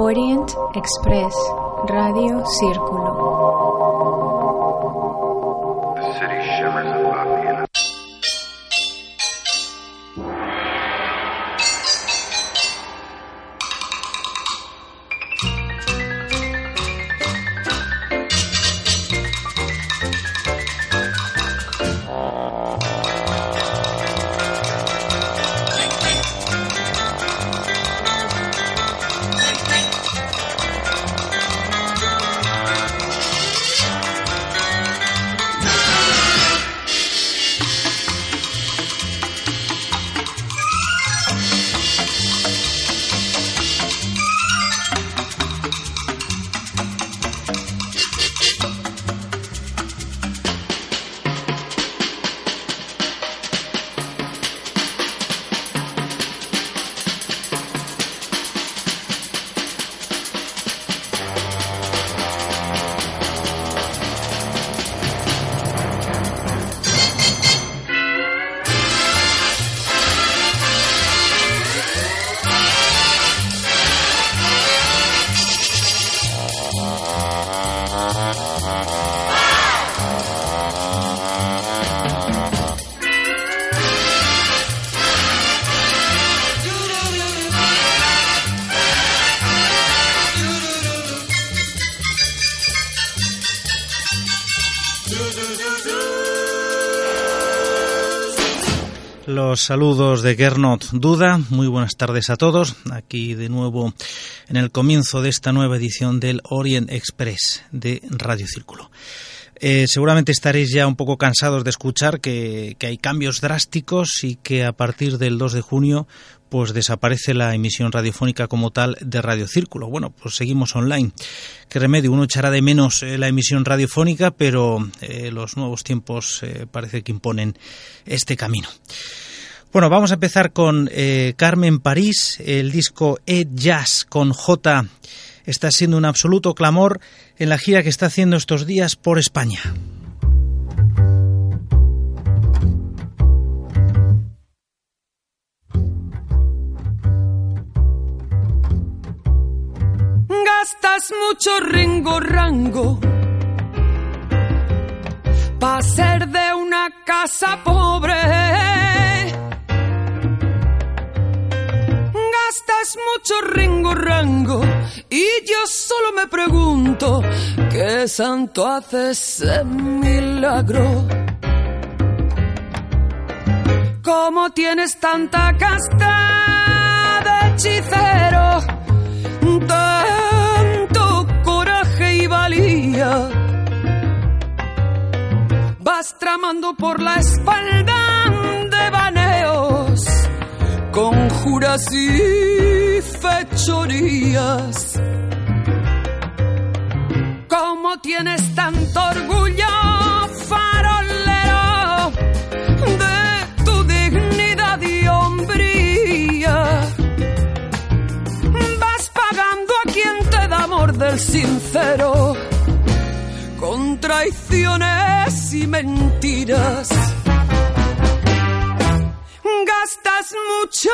Orient Express, Radio Círculo. Saludos de Gernot Duda. Muy buenas tardes a todos. Aquí de nuevo en el comienzo de esta nueva edición del Orient Express de Radio Círculo. Eh, seguramente estaréis ya un poco cansados de escuchar que, hay cambios drásticos y que a partir del 2 de junio pues desaparece la emisión radiofónica como tal de Radio Círculo. Bueno, pues seguimos online. Qué remedio, uno echará de menos eh, la emisión radiofónica, pero eh, los nuevos tiempos parece que imponen este camino. Bueno, vamos a empezar con eh, Carmen París, el disco Ed Jazz con J. Está siendo un absoluto clamor en la gira que está haciendo estos días por España. Gastas mucho ringo rango para ser de una casa pobre. Gastas mucho ringo rango y yo solo me pregunto qué santo hace ese milagro. ¿Cómo tienes tanta casta de hechicero? Tanto coraje y valía. Vas tramando por la espalda conjuras y fechorías. ¿Cómo tienes tanto orgullo, farolero, de tu dignidad y hombría? Vas pagando a quien te da amor del sincero, con traiciones y mentiras. Gastas mucho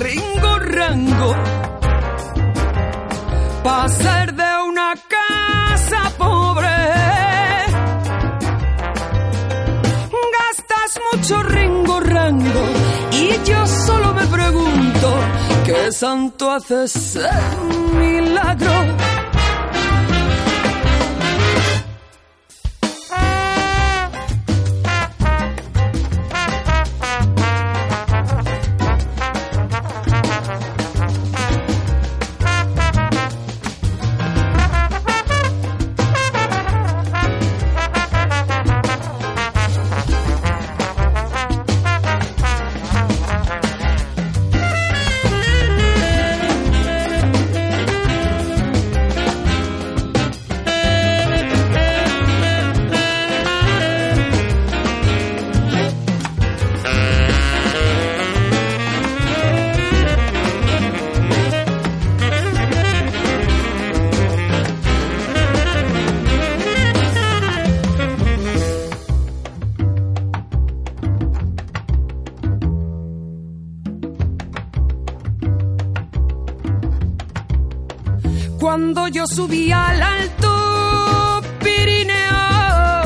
ringo rango para ser de una casa pobre. Gastas mucho ringo rango y yo solo me pregunto qué santo hace ese milagro. Yo subí al alto Pirineo,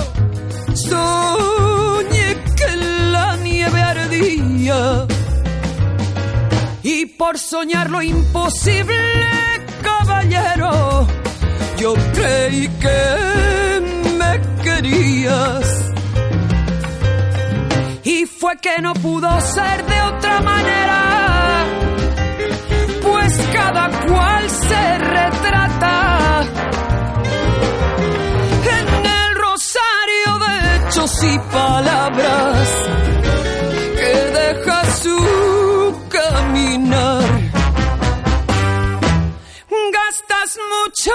soñé que la nieve ardía. Y por soñar lo imposible, caballero, yo creí que me querías. Y fue que no pudo ser de otra manera, pues cada cual se retrata en el rosario de hechos y palabras que deja su caminar. Gastas mucho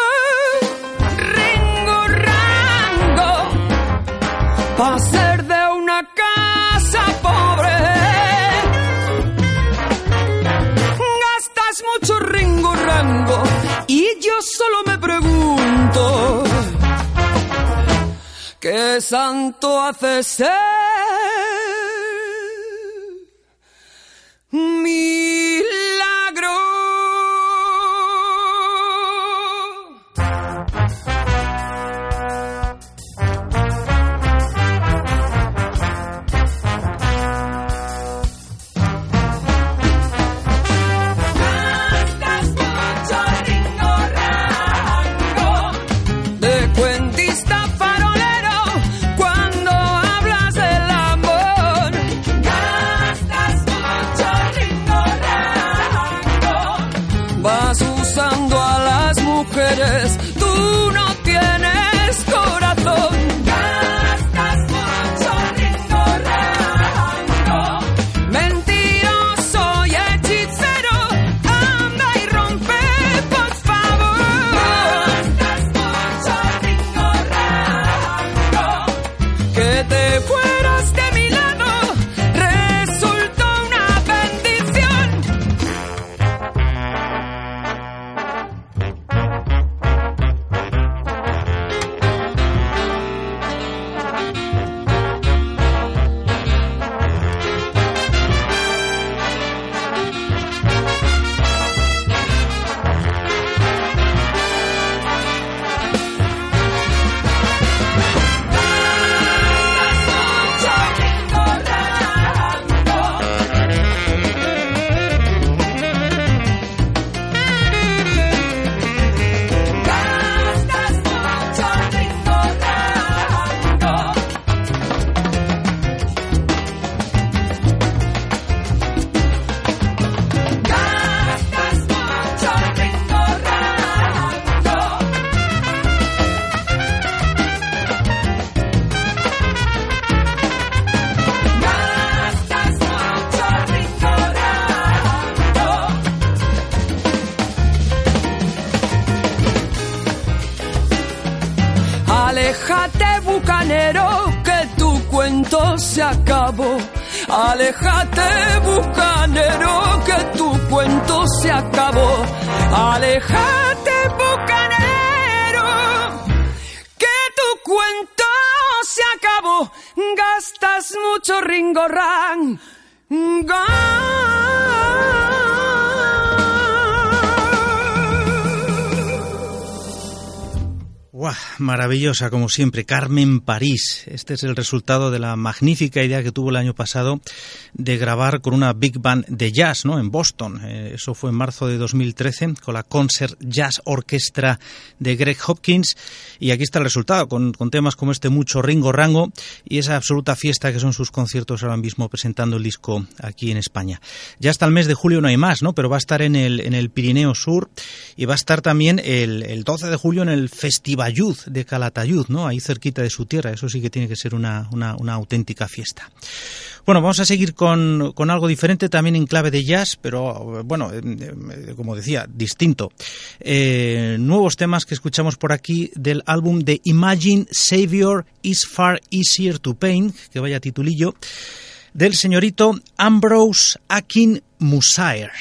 ¿qué santo hace ser milagro? Maravillosa, como siempre, Carmen París. Este es el resultado de la magnífica idea que tuvo el año pasado de grabar con una big band de jazz, ¿no? En Boston. Eh, eso fue en marzo de 2013 con la Concert Jazz Orchestra de Greg Hopkins. Y aquí está el resultado, con, temas como este mucho Ringo Rango y esa absoluta fiesta que son sus conciertos ahora mismo presentando el disco aquí en España. Ya hasta el mes de julio no hay más, ¿no? Pero va a estar en el, en el Pirineo Sur y va a estar también el, el 12 de julio en el Festival Ayud de Calatayud, ¿no? Ahí cerquita de su tierra. Eso sí que tiene que ser una, una, auténtica fiesta. Bueno, vamos a seguir con, con, algo diferente, también en clave de jazz, pero bueno, eh, como decía, distinto. Eh, nuevos temas que escuchamos por aquí del álbum de Imagine Savior is Far Easier to Paint, que vaya titulillo, del señorito Ambrose Akin Musair.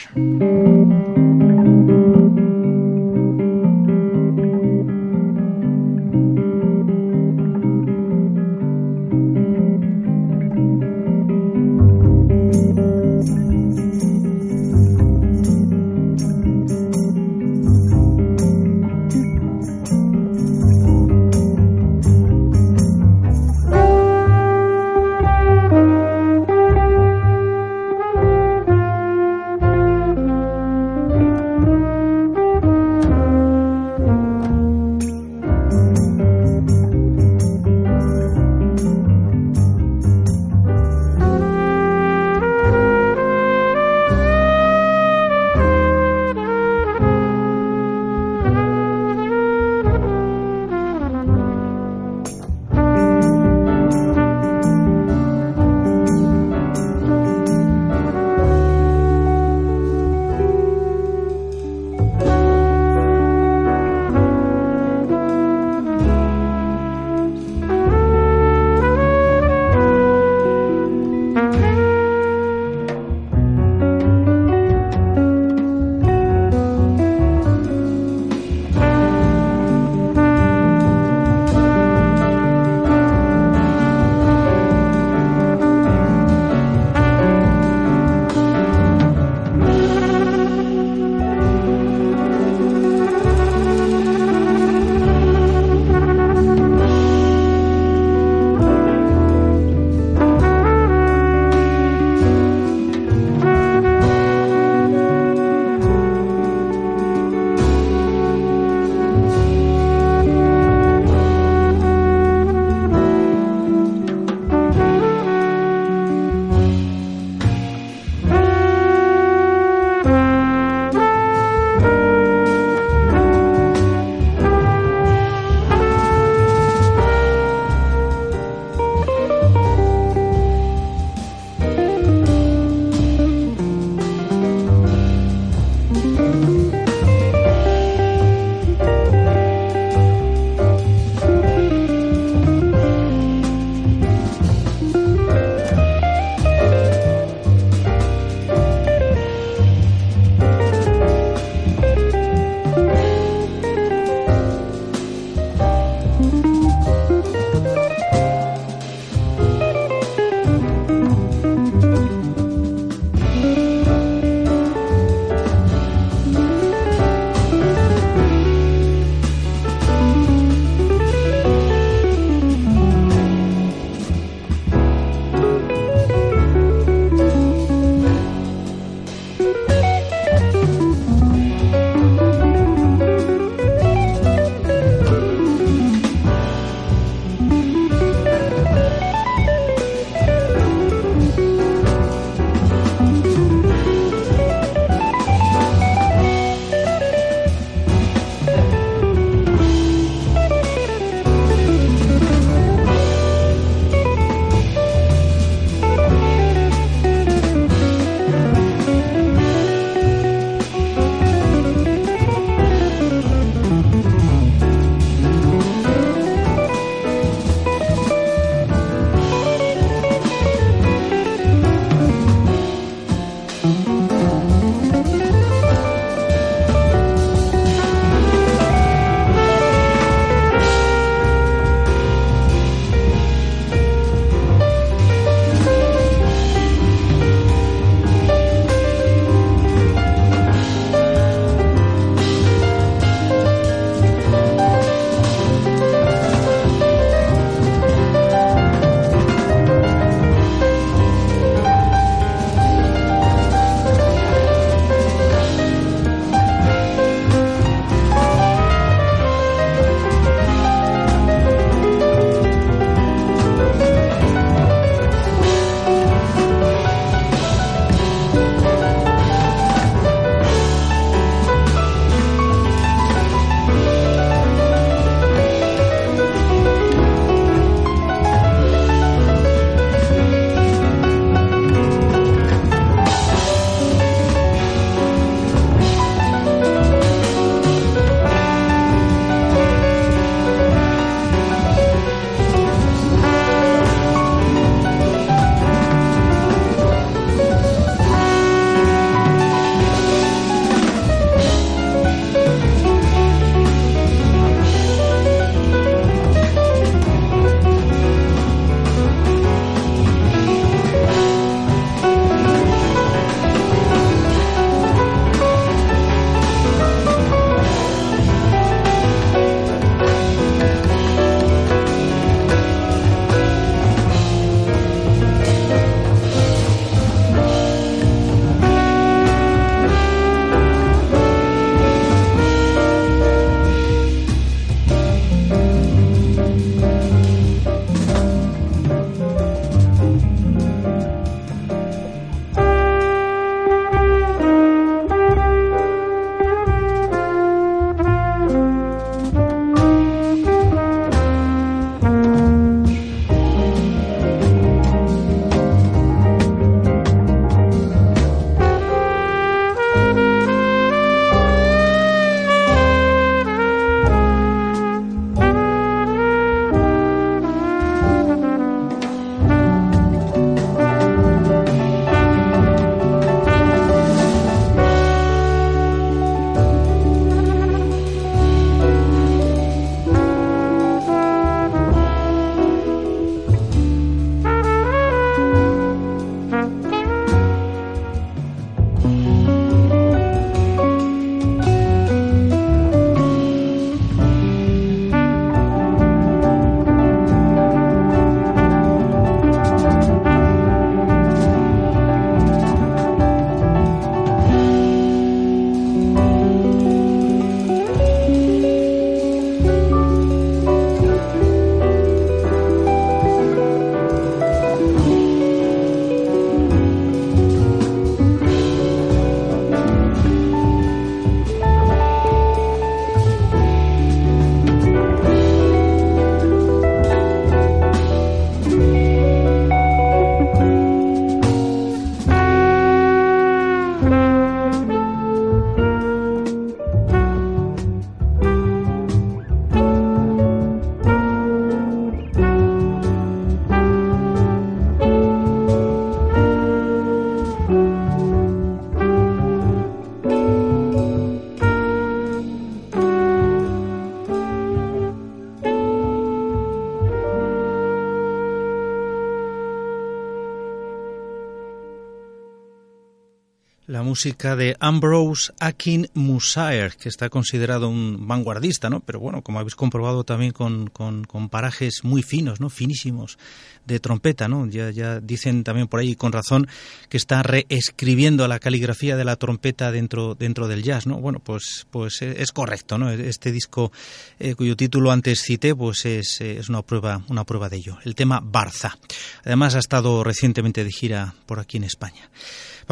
Música de Ambrose Akin Musair, que está considerado un vanguardista, ¿no? Pero bueno, como habéis comprobado también con, con, parajes muy finos, ¿no? Finísimos de trompeta, ¿no? Ya, dicen también por ahí con razón que está reescribiendo la caligrafía de la trompeta dentro, dentro del jazz, ¿no? Bueno, pues, pues eh, es correcto, ¿no? Este disco eh, cuyo título antes cité, pues es, eh, es una prueba, una prueba de ello. El tema Barza. Además ha estado recientemente de gira por aquí en España.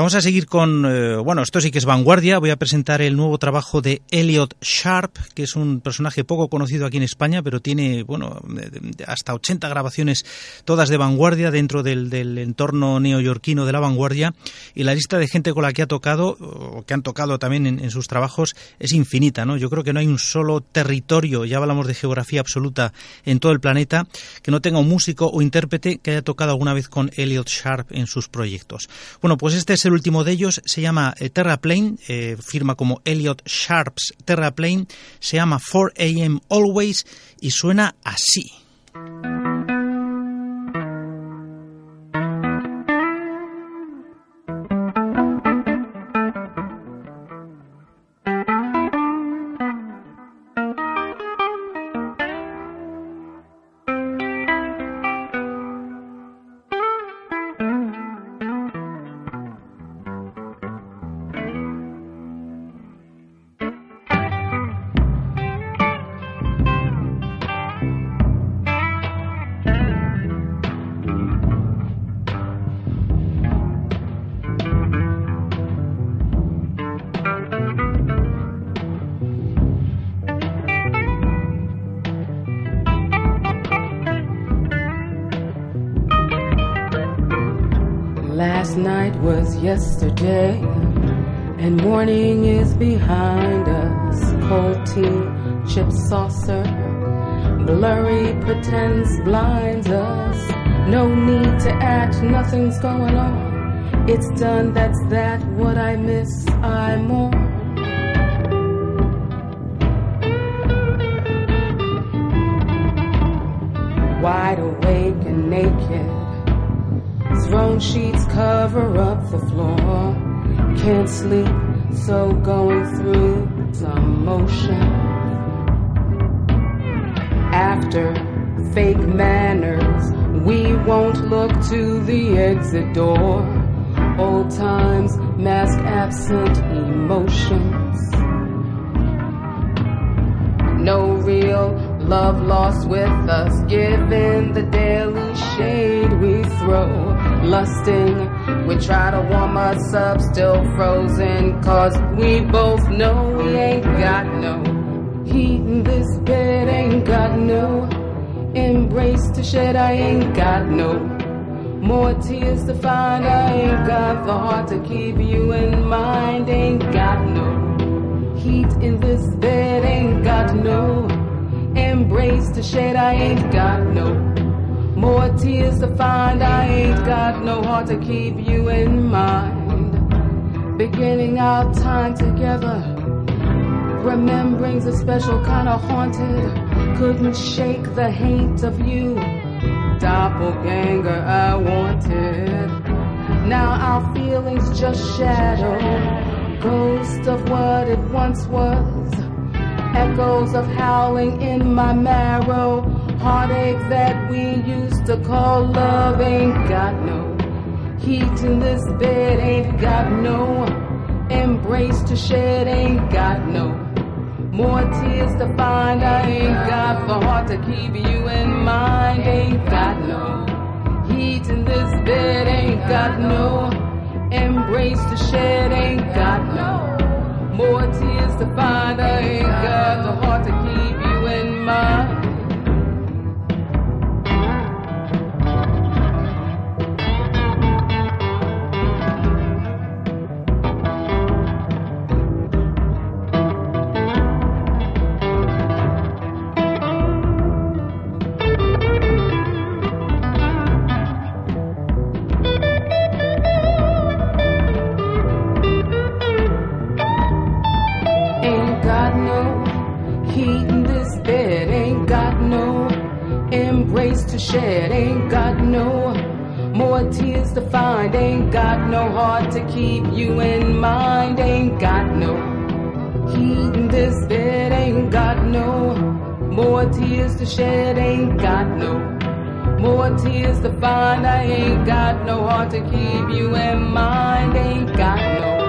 Vamos a seguir con, eh, bueno, esto sí que es vanguardia. Voy a presentar el nuevo trabajo de Elliot Sharp, que es un personaje poco conocido aquí en España, pero tiene, bueno, hasta 80 grabaciones, todas de vanguardia dentro del, del entorno neoyorquino de la vanguardia. Y la lista de gente con la que ha tocado, o que han tocado también en, en sus trabajos, es infinita, ¿no? Yo creo que no hay un solo territorio, ya hablamos de geografía absoluta en todo el planeta, que no tenga un músico o intérprete que haya tocado alguna vez con Elliot Sharp en sus proyectos. Bueno, pues este es el último de ellos, se llama eh, Terraplane, eh, firma como Elliot Sharps Terraplane, se llama 4 AM Always y suena así. Yesterday, and morning is behind us. Cold tea, chip saucer, blurry pretense blinds us. No need to act, nothing's going on. It's done, that's that. What I miss, I mourn. Wide awake and naked. Thrown sheets cover up the. Can't sleep, so going through some motion. After fake manners, we won't look to the exit door. Old times mask absent emotions. No real love lost with us, given the daily shade we throw. Lusting, we try to warm us up, still frozen, cause we both know we ain't got no heat in this bed, ain't got no embrace to shed, I ain't got no more tears to find, I ain't got the heart to keep you in mind, ain't got no heat in this bed, ain't got no embrace to shed, I ain't got no more tears to find, I ain't got no heart to keep you in mind. Beginning our time together, remembering's a special kind of haunted. Couldn't shake the hate of you, doppelganger I wanted. Now our feelings just shadow, ghost of what it once was. Echoes of howling in my marrow, heartache that we used to call love ain't got no heat in this bed, ain't got no embrace to shed, ain't got no more tears to find. I ain't got the heart to keep you in mind, ain't got no heat in this bed, ain't got no embrace to shed, ain't got no more tears to find. I ain't got the heart to keep you in mind. Shed. Ain't got no More tears to find, ain't got no heart to keep you in mind, ain't got no heat in this bed, ain't got no more tears to shed, ain't got no more tears to find. I ain't got no heart to keep you in mind, ain't got no.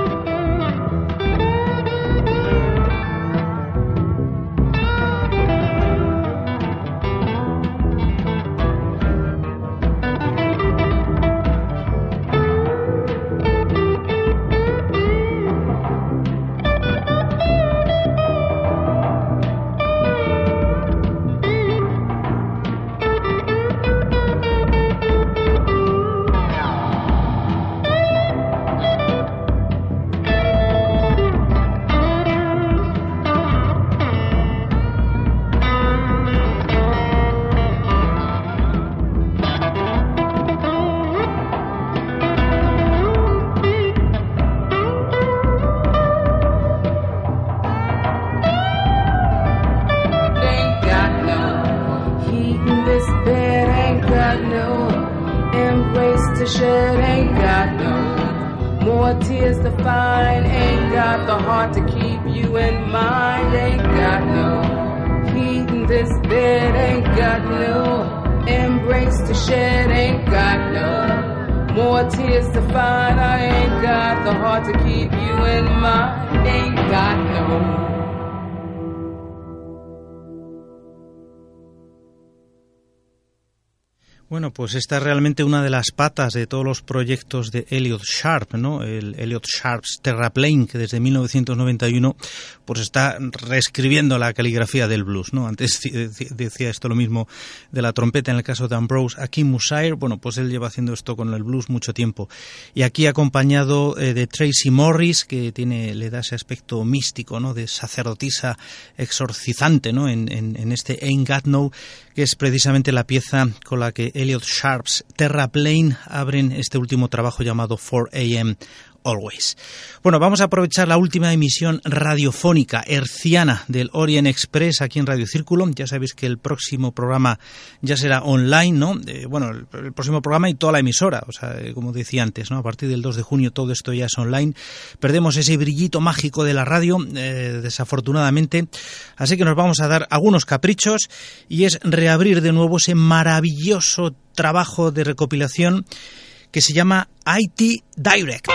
Pues esta es realmente una de las patas de todos los proyectos de Elliot Sharp, ¿no? El Elliot Sharp's Terraplane, que desde 1991 pues está reescribiendo la caligrafía del blues, ¿no? Antes decía esto lo mismo de la trompeta en el caso de Ambrose. Aquí Musair, bueno, pues él lleva haciendo esto con el blues mucho tiempo. Y aquí acompañado eh, de Tracy Morris, que tiene, le da ese aspecto místico, ¿no? De sacerdotisa exorcizante, ¿no? En, en, este Ain't Got No, que es precisamente la pieza con la que Elliot Sharp's Terraplane abren este último trabajo llamado 4am Always. Bueno, vamos a aprovechar la última emisión radiofónica herciana del Orient Express aquí en Radio Círculo. Ya sabéis que el próximo programa ya será online, ¿no? Eh, bueno, el, próximo programa y toda la emisora, o sea, eh, como decía antes, ¿no? A partir del 2 de junio todo esto ya es online. Perdemos ese brillito mágico de la radio, eh, desafortunadamente. Así que nos vamos a dar algunos caprichos y es reabrir de nuevo ese maravilloso trabajo de recopilación que se llama IT Direct.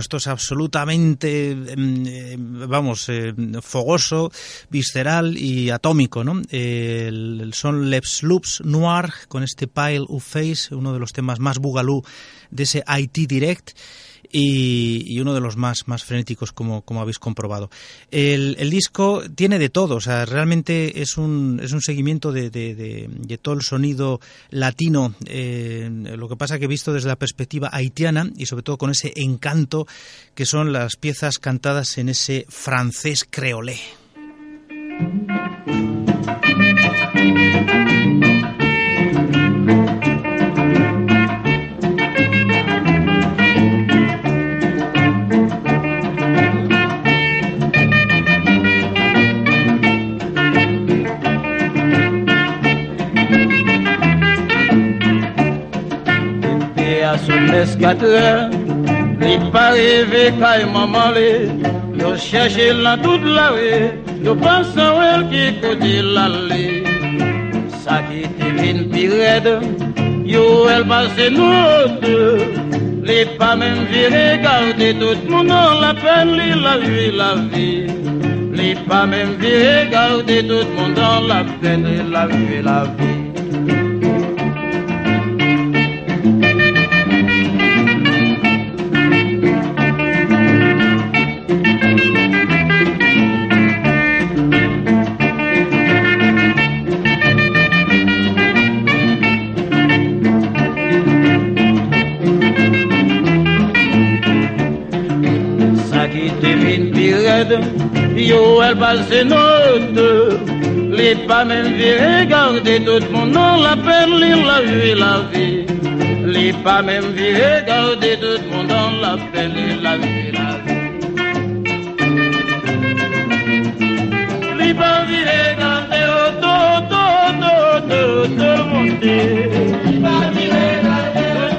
Esto es absolutamente, em, eh, vamos, eh, fogoso, visceral y atómico, ¿no? son Les Loops Noir con este Pile of Face, uno de los temas más bugalú de ese IT Direct y, uno de los más, más frenéticos, como, como habéis comprobado. El, el, disco tiene de todo, o sea, realmente es un, es un seguimiento de, de, de, todo el sonido latino, eh, lo que pasa que visto desde la perspectiva haitiana y sobre todo con ese encanto que son las piezas cantadas en ese francés creolé. 24 heures, il pas rêvé quand maman l'est, nous cherchons dans toute la rue, nous pensons elle qui côté l'allée. Ça qui était une pire, yo elle passe nous deux, les pas même vu regarder tout le monde la peine, lui la vie, la vie. Les pas même vu regarder tout le monde la peine, lui la vie, la vie. Catherine Pirette, Yoel les pas même virés, garder tout mon nom, la peine, lire la vie, la vie. Les pas même virés, garder tout mon nom, la peine, lire la vie, la vie. Les pas virés, garder tout, tout, tout, tout. Les garder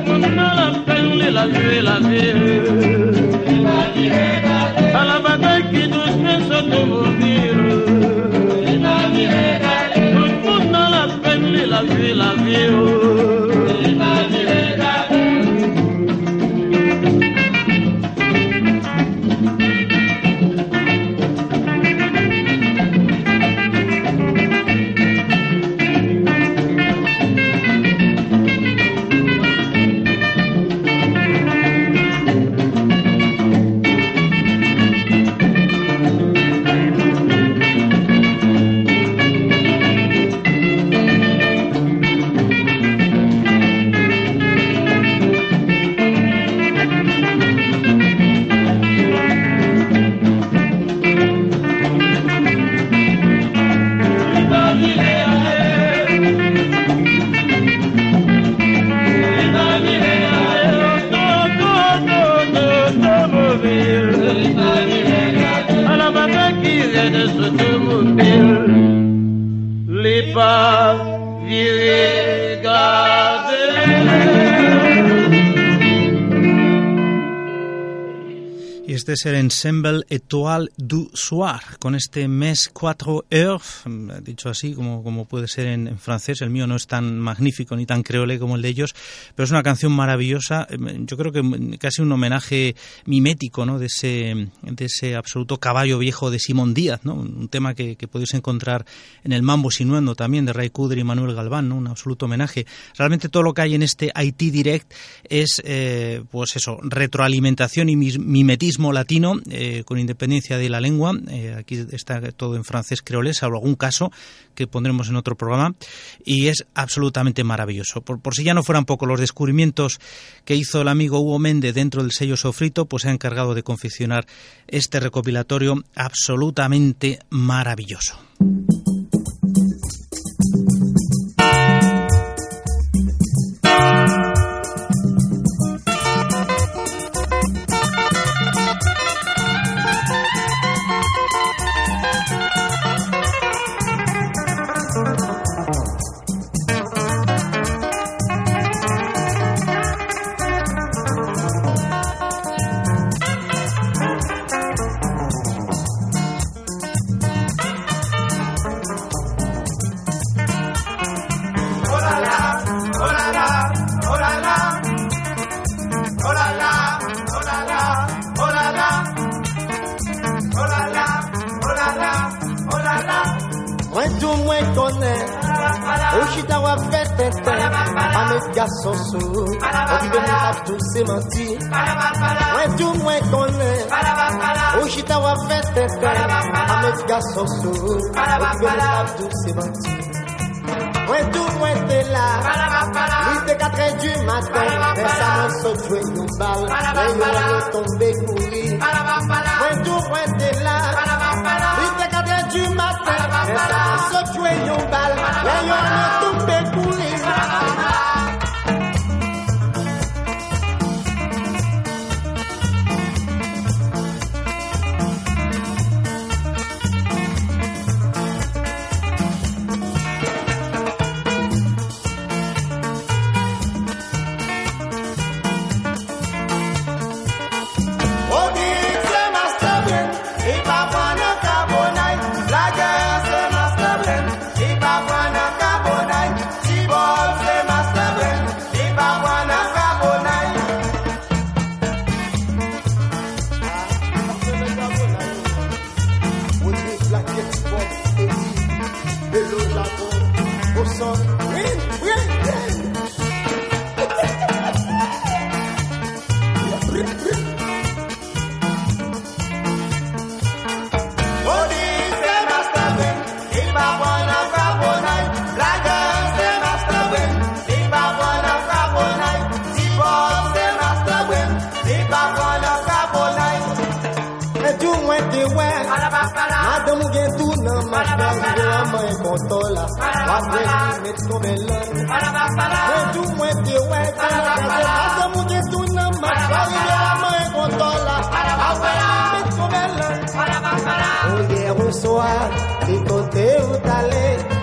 tout mon nom, la peine, lire la vie, la vie. La dusme la tutmunalapenni lavi este es el Ensemble Étoile du Soir, con este mes 4 heures, dicho así, como, como puede ser en, francés. El mío no es tan magnífico ni tan creole como el de ellos, pero es una canción maravillosa. Yo creo que casi un homenaje mimético ¿no? de, ese, de ese absoluto caballo viejo de Simón Díaz, ¿no? un tema que, podéis encontrar en el Mambo Sinuendo también, de Ray Cudre y Manuel Galván, ¿no? un absoluto homenaje. Realmente todo lo que hay en este IT Direct es, eh, pues eso, retroalimentación y mimetismo latino, eh, con independencia de la lengua. Eh, aquí está todo en francés creolés, salvo algún caso que pondremos en otro programa. Y es absolutamente maravilloso. Por si ya no fueran poco los descubrimientos que hizo el amigo Hugo Méndez dentro del sello Sofrito, pues se ha encargado de confeccionar este recopilatorio absolutamente maravilloso. sokto Mwen abdou se banti Mwen tou mwen te la Li te katre du maten Mwen sa mwen sotwe yon bal Mwen yon tombe kouli Met komelon Wetu mwete wete Kaze masa muke tuna Maswari ya mwe motola Wapwe met komelon Oye ruswa Ikote utale Mwetale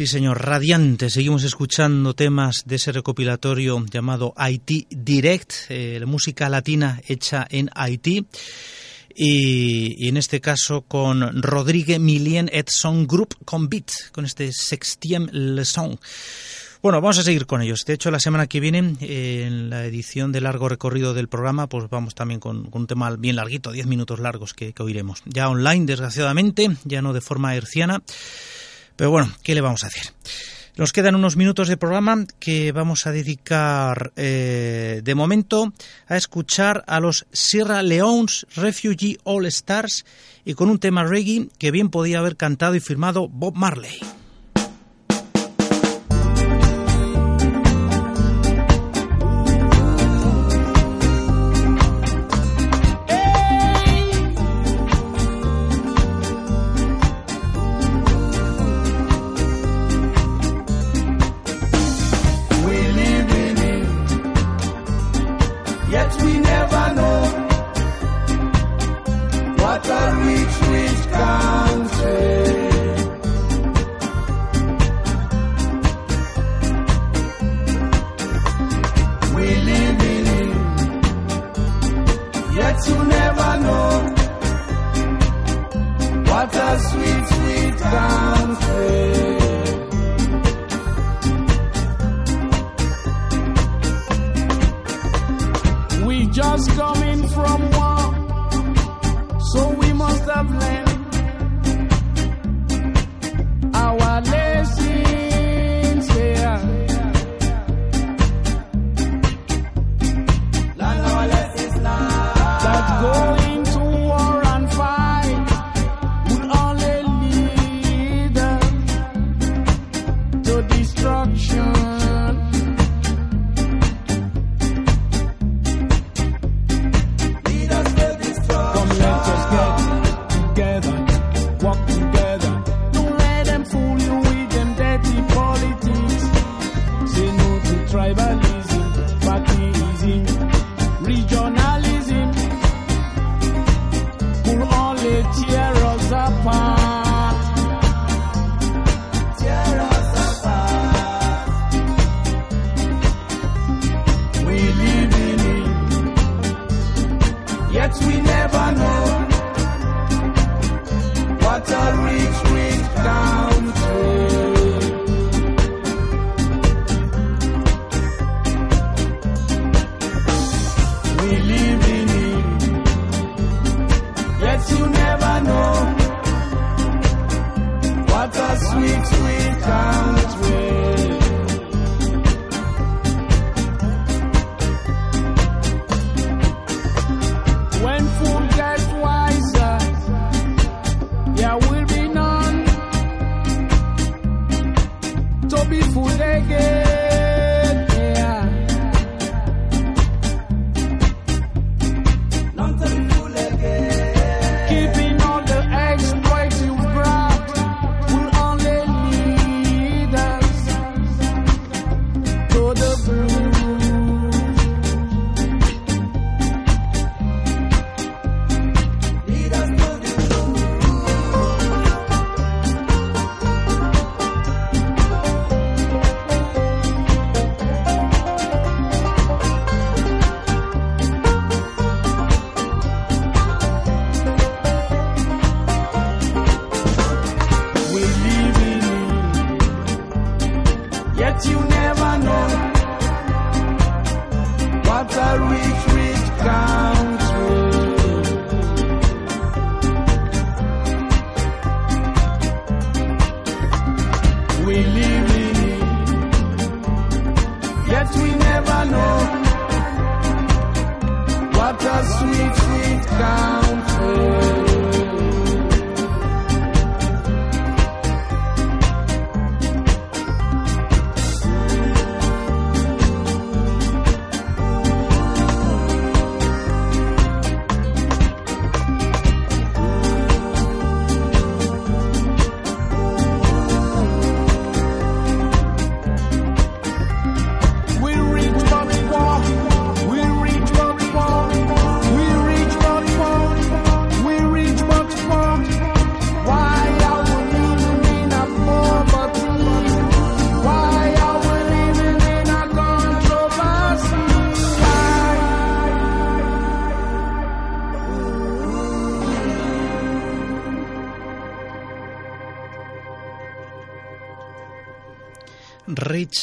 Sí, señor, radiante. Seguimos escuchando temas de ese recopilatorio llamado Haití Direct, eh, música latina hecha en Haití. Y, en este caso con Rodrigue Milien et Son Group con Beat, con este sextième leçon. Bueno, vamos a seguir con ellos. De hecho, la semana que viene, en la edición de largo recorrido del programa, pues vamos también con, un tema bien larguito, 10 minutos largos que, que, oiremos. Ya online, desgraciadamente, ya no de forma herciana. Pero bueno, ¿qué le vamos a hacer? Nos quedan unos minutos de programa que vamos a dedicar eh, de momento a escuchar a los Sierra Leone's Refugee All Stars y con un tema reggae que bien podía haber cantado y firmado Bob Marley.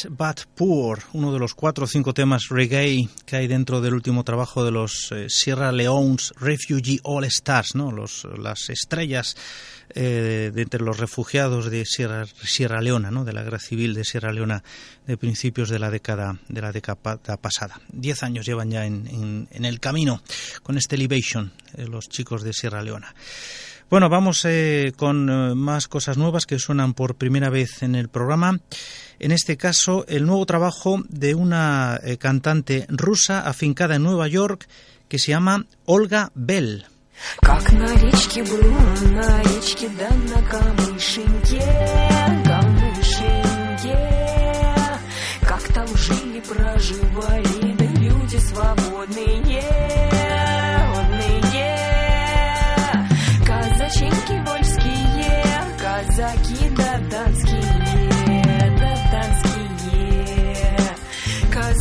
But Poor, uno de los cuatro o cinco temas reggae que hay dentro del último trabajo de los eh, Sierra Leone's Refugee All Stars, ¿no? los, las estrellas eh, de entre los refugiados de Sierra, Sierra Leona, ¿no? de la guerra civil de Sierra Leona de principios de la década, de la década pasada. Diez años llevan ya en, en, el camino con este Elevation, eh, los chicos de Sierra Leona. Bueno, vamos eh, con más cosas nuevas que suenan por primera vez en el programa En este caso, el nuevo trabajo de una eh, cantante rusa afincada en Nueva York que se llama Olga Bell. Как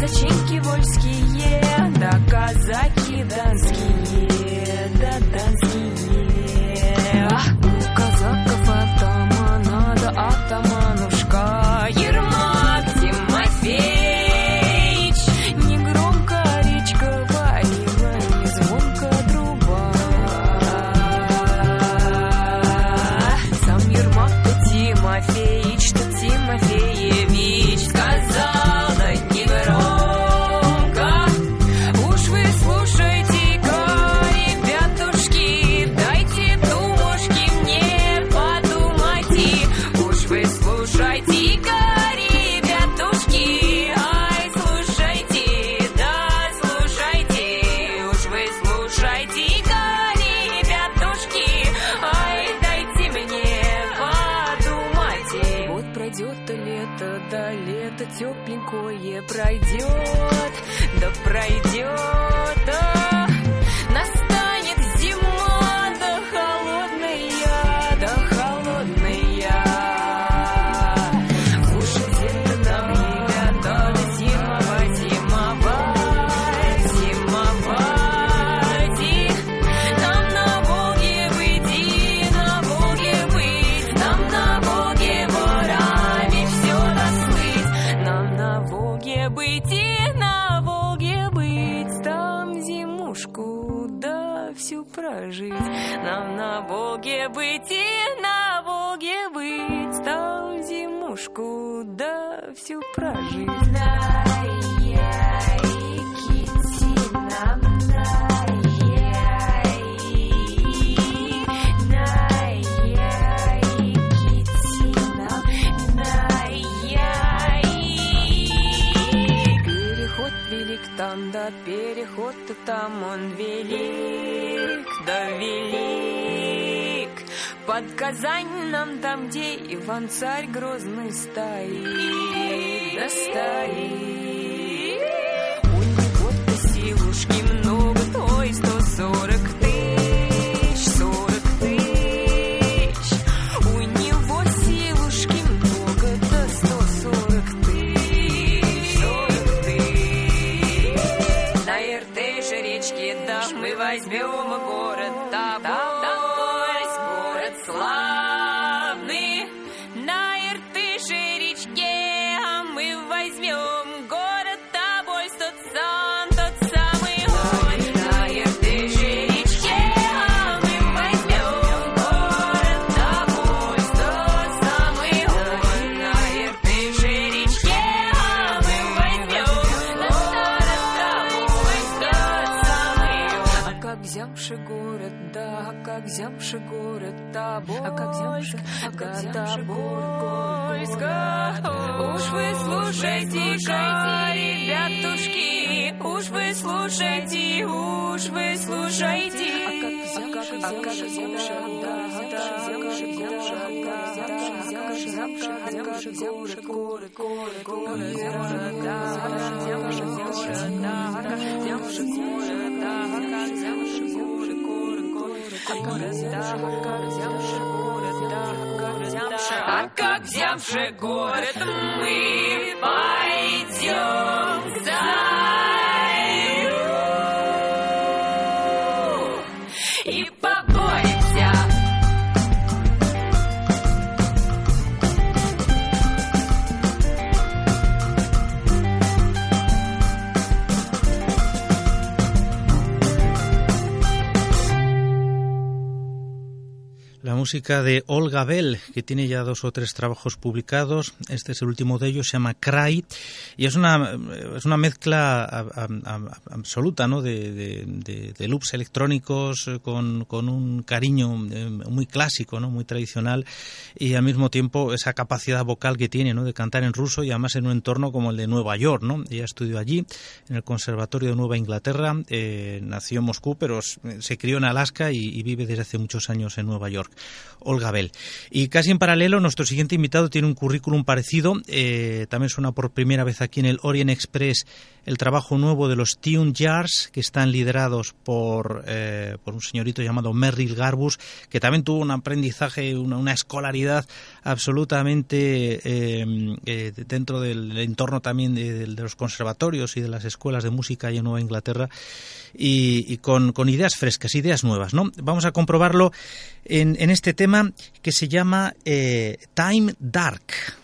Wojciechowski. Он велик, да велик. Под Казань нам там, где Иван-царь грозный стоит, да стоит. mais meu слушайте, уж вы слушайте. А как взявши, а как да, а как взявши город, а как música de Olga Bell, que tiene ya dos o tres trabajos publicados. Este es el último de ellos, se llama Cry. Y es una, es una mezcla absoluta ¿no? de, loops electrónicos con, con, un cariño eh, muy clásico, ¿no? muy tradicional. Y al mismo tiempo esa capacidad vocal que tiene ¿no? de cantar en ruso y además en un entorno como el de Nueva York. ¿no? Ella estudió allí, en el Conservatorio de Nueva Inglaterra. Eh, nació en Moscú, pero se crió en Alaska y vive desde hace muchos años en Nueva York. Olga Bell. Y casi en paralelo, nuestro siguiente invitado tiene un currículum parecido. Eh, también suena por primera vez aquí en el Orient Express el trabajo nuevo de los Tune Jars, que están liderados por, eh, por un señorito llamado Merrill Garbus, que también tuvo un aprendizaje, una, escolaridad absolutamente eh, dentro del entorno también de, los conservatorios y de las escuelas de música en Nueva Inglaterra y, con, ideas frescas, ideas nuevas. ¿no? Vamos a comprobarlo en, este tema que se llama eh, Time Dark.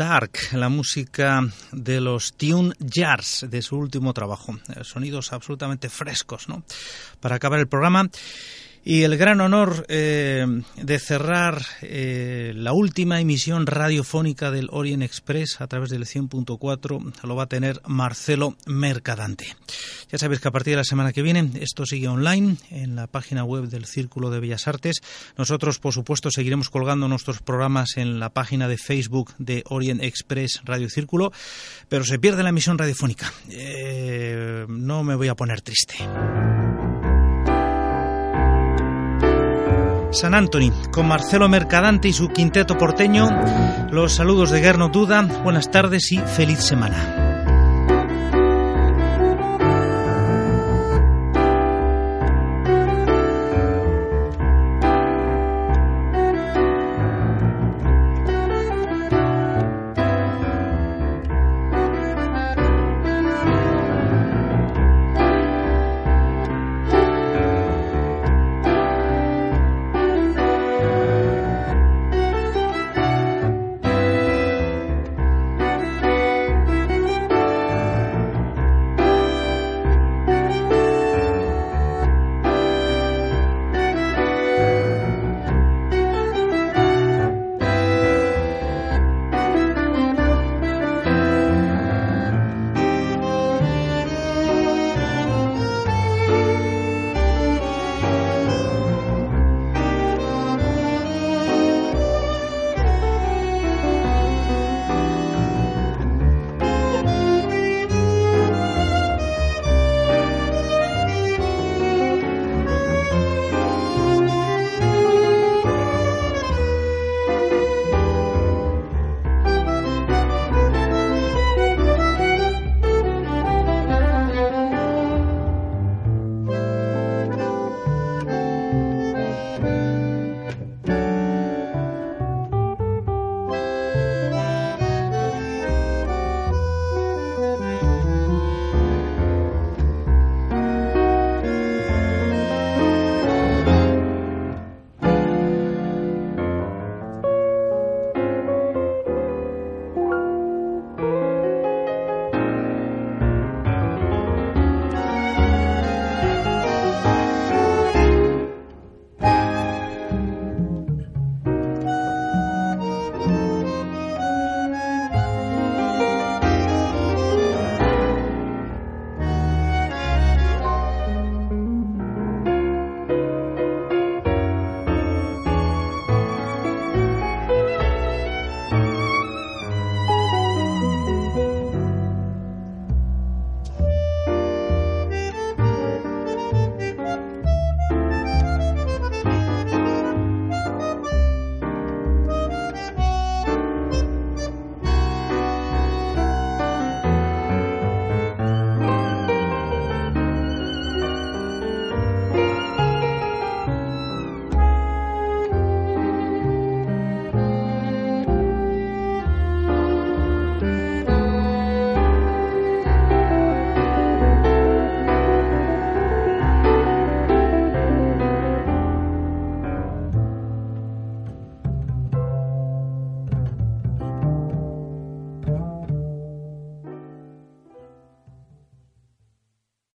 Dark, la música de los Tune Jars de su último trabajo. Sonidos absolutamente frescos, ¿no? Para acabar el programa y el gran honor eh, de cerrar eh, la última emisión radiofónica del Orient Express a través del 100.4 lo va a tener Marcelo Mercadante. Ya sabéis que a partir de la semana que viene esto sigue online en la página web del Círculo de Bellas Artes. Nosotros, por supuesto, seguiremos colgando nuestros programas en la página de Facebook de Orient Express Radio Círculo, pero se pierde la emisión radiofónica. Eh, no me voy a poner triste. San Anthony, con Marcelo Mercadante y su quinteto porteño. Los saludos de Gernot Duda. Buenas tardes y feliz semana.